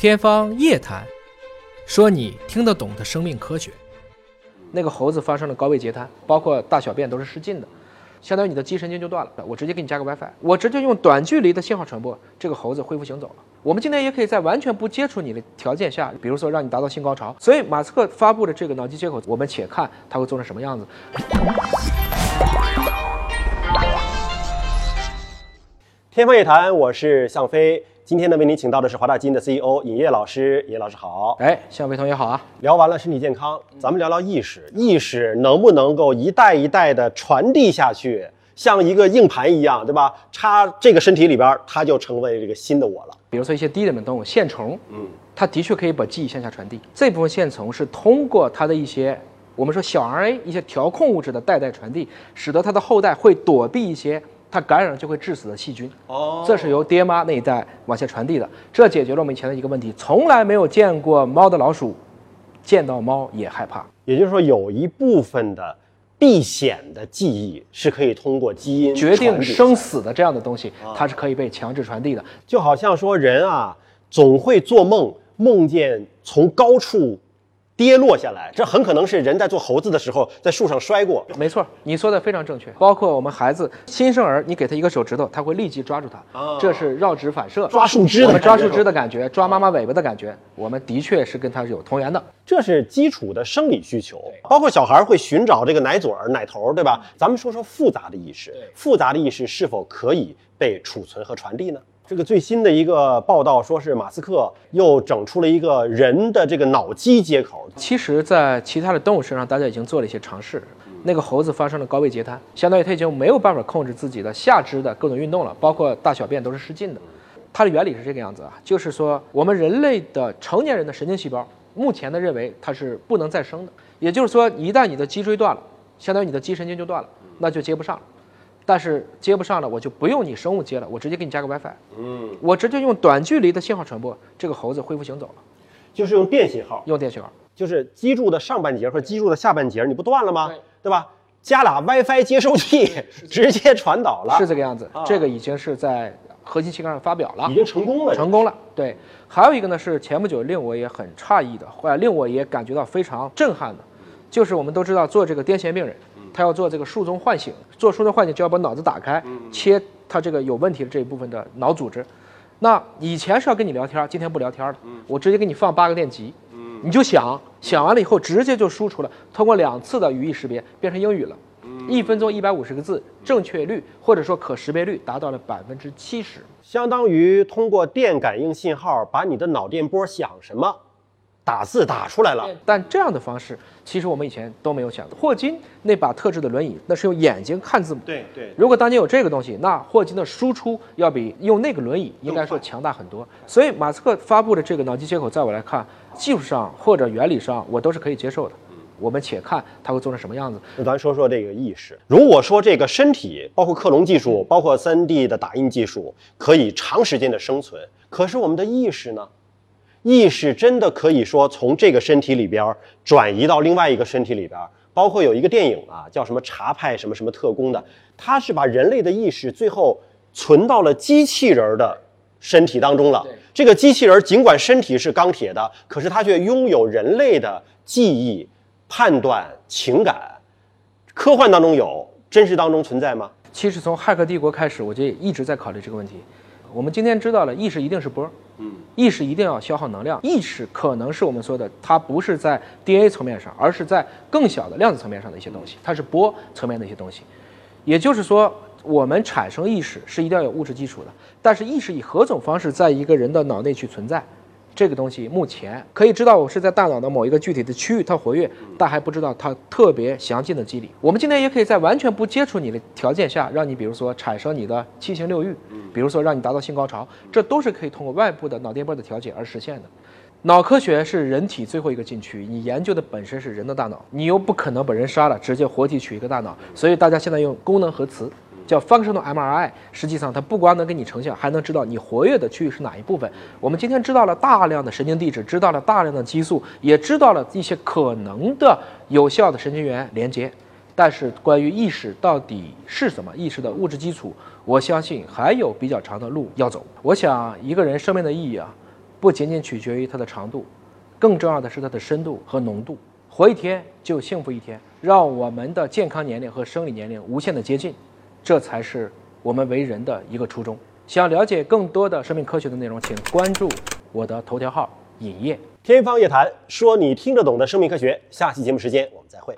天方夜谭，说你听得懂的生命科学。那个猴子发生了高位截瘫，包括大小便都是失禁的，相当于你的肌神经就断了。我直接给你加个 WiFi，我直接用短距离的信号传播，这个猴子恢复行走了。我们今天也可以在完全不接触你的条件下，比如说让你达到性高潮。所以马斯克发布的这个脑机接口，我们且看它会做成什么样子。天方夜谭，我是向飞。今天呢，为您请到的是华大基因的 CEO 尹烨老师。尹烨老师好。哎，向飞同学好啊。聊完了身体健康，咱们聊聊意识。意识能不能够一代一代的传递下去，像一个硬盘一样，对吧？插这个身体里边，它就成为这个新的我了。比如说一些低等的动物，线虫，嗯，它的确可以把记忆向下传递。这部分线虫是通过它的一些我们说小 RNA 一些调控物质的代代传递，使得它的后代会躲避一些。它感染了就会致死的细菌，哦，这是由爹妈那一代往下传递的，这解决了我们以前的一个问题，从来没有见过猫的老鼠，见到猫也害怕。也就是说，有一部分的避险的记忆是可以通过基因决定生死的这样的东西，它是可以被强制传递的。就好像说人啊，总会做梦，梦见从高处。跌落下来，这很可能是人在做猴子的时候在树上摔过。没错，你说的非常正确。包括我们孩子新生儿，你给他一个手指头，他会立即抓住它。这是绕指反射，抓树枝的抓树枝的感觉，抓妈妈尾巴的感觉，我们的确是跟它是有同源的。这是基础的生理需求，包括小孩会寻找这个奶嘴儿、奶头，对吧？咱们说说复杂的意识，复杂的意识是否可以被储存和传递呢？这个最新的一个报道说是马斯克又整出了一个人的这个脑机接口。其实，在其他的动物身上，大家已经做了一些尝试。那个猴子发生了高位截瘫，相当于它已经没有办法控制自己的下肢的各种运动了，包括大小便都是失禁的。它的原理是这个样子啊，就是说我们人类的成年人的神经细胞，目前的认为它是不能再生的。也就是说，一旦你的脊椎断了，相当于你的肌神经就断了，那就接不上。但是接不上了，我就不用你生物接了，我直接给你加个 WiFi。嗯，我直接用短距离的信号传播，这个猴子恢复行走了，就是用电信号，用电信号，就是脊柱的上半截和脊柱的下半截，你不断了吗？对吧？加俩 WiFi 接收器，直接传导了，是这个样子。这个已经是在核心期刊上发表了，已经成功了，成功了。对，还有一个呢是前不久令我也很诧异的，或者令我也感觉到非常震撼的，就是我们都知道做这个癫痫病人。他要做这个术中唤醒，做术中唤醒就要把脑子打开，切他这个有问题的这一部分的脑组织。那以前是要跟你聊天，今天不聊天了，我直接给你放八个电极，你就想想完了以后直接就输出了，通过两次的语义识别变成英语了，一分钟一百五十个字，正确率或者说可识别率达到了百分之七十，相当于通过电感应信号把你的脑电波想什么。打字打出来了，但这样的方式其实我们以前都没有想过。霍金那把特制的轮椅，那是用眼睛看字母。对对。如果当年有这个东西，那霍金的输出要比用那个轮椅应该说强大很多。所以马斯克发布的这个脑机接口，在我来看，技术上或者原理上，我都是可以接受的。我们且看它会做成什么样子。那咱说说这个意识。如果说这个身体，包括克隆技术，包括 3D 的打印技术，可以长时间的生存，可是我们的意识呢？意识真的可以说从这个身体里边转移到另外一个身体里边，包括有一个电影啊，叫什么查派什么什么特工的，他是把人类的意识最后存到了机器人的身体当中了。这个机器人尽管身体是钢铁的，可是它却拥有人类的记忆、判断、情感。科幻当中有，真实当中存在吗？其实从《骇客帝国》开始，我就一直在考虑这个问题。我们今天知道了，意识一定是波。意识一定要消耗能量。意识可能是我们说的，它不是在 DNA 层面上，而是在更小的量子层面上的一些东西，它是波层面的一些东西。也就是说，我们产生意识是一定要有物质基础的，但是意识以何种方式在一个人的脑内去存在？这个东西目前可以知道，我是在大脑的某一个具体的区域它活跃，但还不知道它特别详尽的机理。我们今天也可以在完全不接触你的条件下，让你比如说产生你的七情六欲，比如说让你达到性高潮，这都是可以通过外部的脑电波的调节而实现的。脑科学是人体最后一个禁区，你研究的本身是人的大脑，你又不可能把人杀了，直接活体取一个大脑，所以大家现在用功能核磁。叫 functional MRI，实际上它不光能给你成像，还能知道你活跃的区域是哪一部分。我们今天知道了大量的神经地址，知道了大量的激素，也知道了一些可能的有效的神经元连接。但是关于意识到底是什么，意识的物质基础，我相信还有比较长的路要走。我想一个人生命的意义啊，不仅仅取决于它的长度，更重要的是它的深度和浓度。活一天就幸福一天，让我们的健康年龄和生理年龄无限的接近，这才是我们为人的一个初衷。想了解更多的生命科学的内容，请关注我的头条号“影业”。天方夜谭，说你听得懂的生命科学。下期节目时间我们再会。